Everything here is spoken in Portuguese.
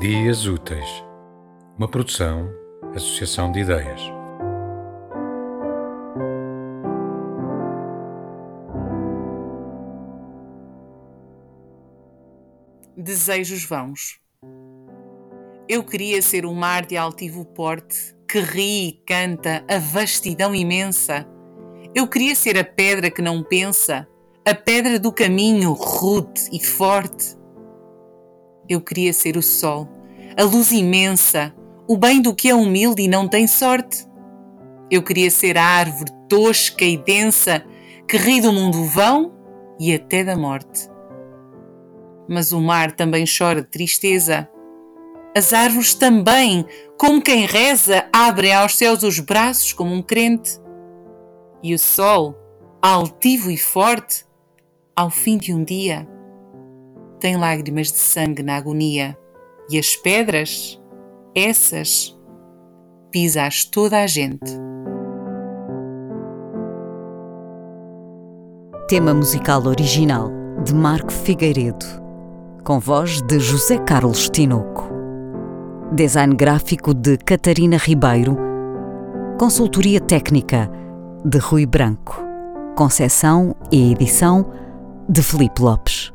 Dias Úteis, uma produção, associação de ideias. Desejos vãos. Eu queria ser o mar de altivo porte que ri e canta a vastidão imensa. Eu queria ser a pedra que não pensa, a pedra do caminho rude e forte. Eu queria ser o sol, a luz imensa, o bem do que é humilde e não tem sorte. Eu queria ser a árvore tosca e densa que ri do mundo vão e até da morte. Mas o mar também chora de tristeza. As árvores também, como quem reza, abrem aos céus os braços como um crente. E o sol, altivo e forte, ao fim de um dia, tem lágrimas de sangue na agonia, e as pedras, essas, pisas toda a gente. Tema musical original de Marco Figueiredo, com voz de José Carlos Tinoco. Design gráfico de Catarina Ribeiro. Consultoria técnica de Rui Branco. Concessão e edição de Felipe Lopes.